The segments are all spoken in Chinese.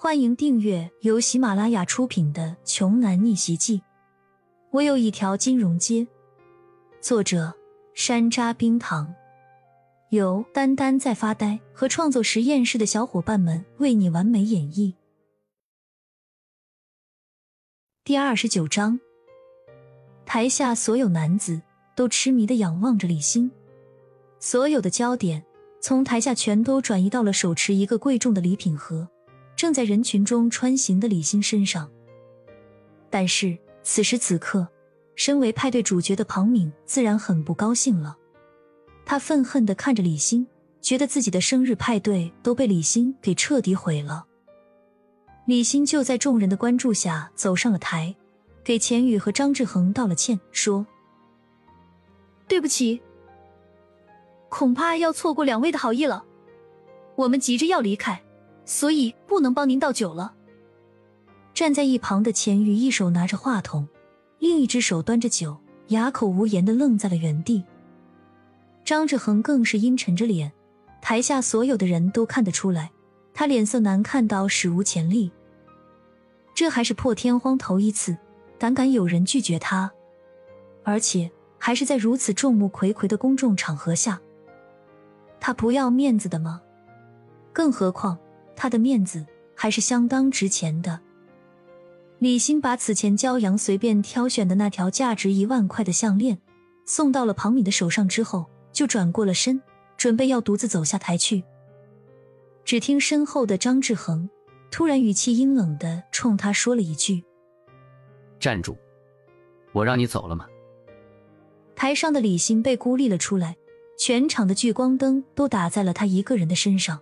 欢迎订阅由喜马拉雅出品的《穷男逆袭记》。我有一条金融街。作者：山楂冰糖，由丹丹在发呆和创作实验室的小伙伴们为你完美演绎。第二十九章，台下所有男子都痴迷的仰望着李欣，所有的焦点从台下全都转移到了手持一个贵重的礼品盒。正在人群中穿行的李欣身上，但是此时此刻，身为派对主角的庞敏自然很不高兴了。他愤恨的看着李欣，觉得自己的生日派对都被李欣给彻底毁了。李欣就在众人的关注下走上了台，给钱宇和张志恒道了歉，说：“对不起，恐怕要错过两位的好意了，我们急着要离开。”所以不能帮您倒酒了。站在一旁的钱宇一手拿着话筒，另一只手端着酒，哑口无言的愣在了原地。张志恒更是阴沉着脸，台下所有的人都看得出来，他脸色难看到史无前例。这还是破天荒头一次，胆敢有人拒绝他，而且还是在如此众目睽睽的公众场合下，他不要面子的吗？更何况。他的面子还是相当值钱的。李欣把此前骄阳随便挑选的那条价值一万块的项链送到了庞敏的手上之后，就转过了身，准备要独自走下台去。只听身后的张志恒突然语气阴冷的冲他说了一句：“站住！我让你走了吗？”台上的李欣被孤立了出来，全场的聚光灯都打在了他一个人的身上。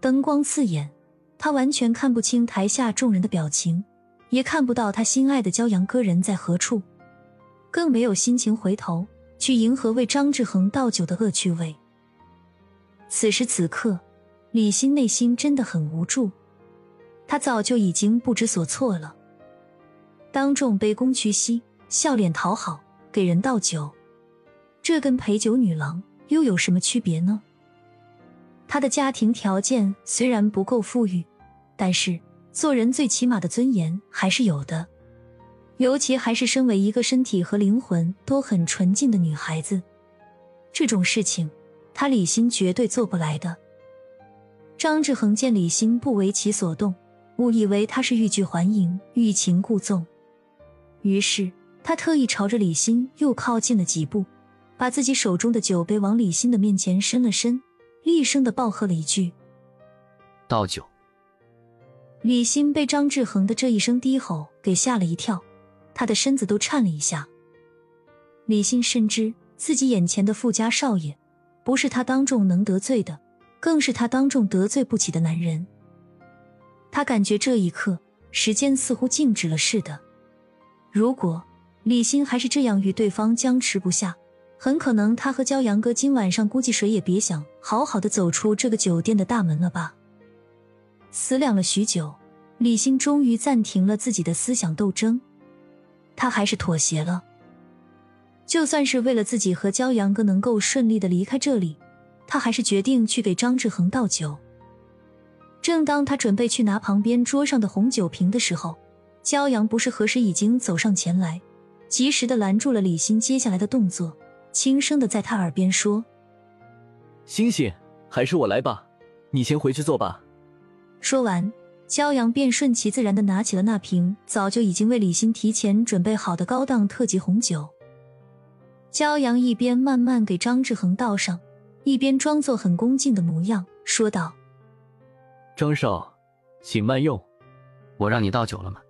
灯光刺眼，他完全看不清台下众人的表情，也看不到他心爱的骄阳哥人在何处，更没有心情回头去迎合为张志恒倒酒的恶趣味。此时此刻，李欣内心真的很无助，他早就已经不知所措了。当众卑躬屈膝、笑脸讨好给人倒酒，这跟陪酒女郎又有什么区别呢？他的家庭条件虽然不够富裕，但是做人最起码的尊严还是有的，尤其还是身为一个身体和灵魂都很纯净的女孩子，这种事情他李欣绝对做不来的。张志恒见李欣不为其所动，误以为他是欲拒还迎、欲擒故纵，于是他特意朝着李欣又靠近了几步，把自己手中的酒杯往李欣的面前伸了伸。厉声的暴喝了一句：“倒酒！”李欣被张志恒的这一声低吼给吓了一跳，他的身子都颤了一下。李欣深知自己眼前的富家少爷不是他当众能得罪的，更是他当众得罪不起的男人。他感觉这一刻时间似乎静止了似的。如果李欣还是这样与对方僵持不下，很可能他和骄阳哥今晚上估计谁也别想好好的走出这个酒店的大门了吧。思量了许久，李欣终于暂停了自己的思想斗争，他还是妥协了。就算是为了自己和骄阳哥能够顺利的离开这里，他还是决定去给张志恒倒酒。正当他准备去拿旁边桌上的红酒瓶的时候，骄阳不是何时已经走上前来，及时的拦住了李欣接下来的动作。轻声的在他耳边说：“星星，还是我来吧，你先回去坐吧。”说完，骄阳便顺其自然的拿起了那瓶早就已经为李欣提前准备好的高档特级红酒。骄阳一边慢慢给张志恒倒上，一边装作很恭敬的模样，说道：“张少，请慢用。我让你倒酒了吗？”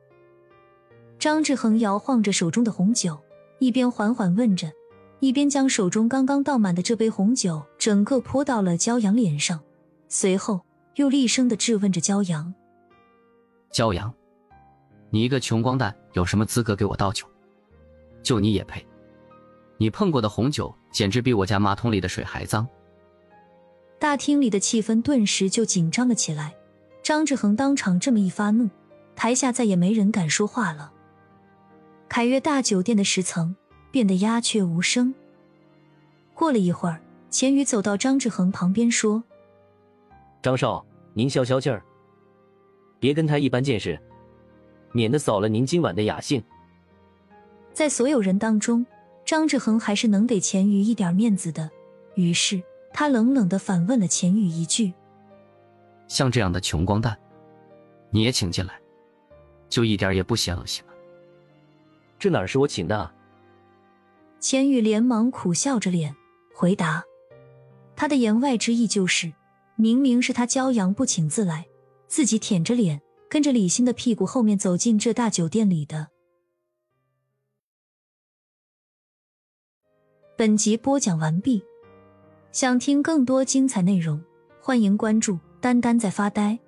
张志恒摇晃着手中的红酒，一边缓缓问着。一边将手中刚刚倒满的这杯红酒整个泼到了骄阳脸上，随后又厉声的质问着骄阳：“骄阳，你一个穷光蛋有什么资格给我倒酒？就你也配？你碰过的红酒简直比我家马桶里的水还脏！”大厅里的气氛顿时就紧张了起来。张志恒当场这么一发怒，台下再也没人敢说话了。凯悦大酒店的十层。变得鸦雀无声。过了一会儿，钱宇走到张志恒旁边说：“张少，您消消气儿。”别跟他一般见识，免得扫了您今晚的雅兴。在所有人当中，张志恒还是能给钱宇一点面子的，于是他冷冷的反问了钱宇一句：“像这样的穷光蛋，你也请进来，就一点也不嫌恶心吗？”这哪是我请的啊？钱宇连忙苦笑着脸回答，他的言外之意就是，明明是他骄阳不请自来，自己舔着脸跟着李欣的屁股后面走进这大酒店里的。本集播讲完毕，想听更多精彩内容，欢迎关注“丹丹在发呆”。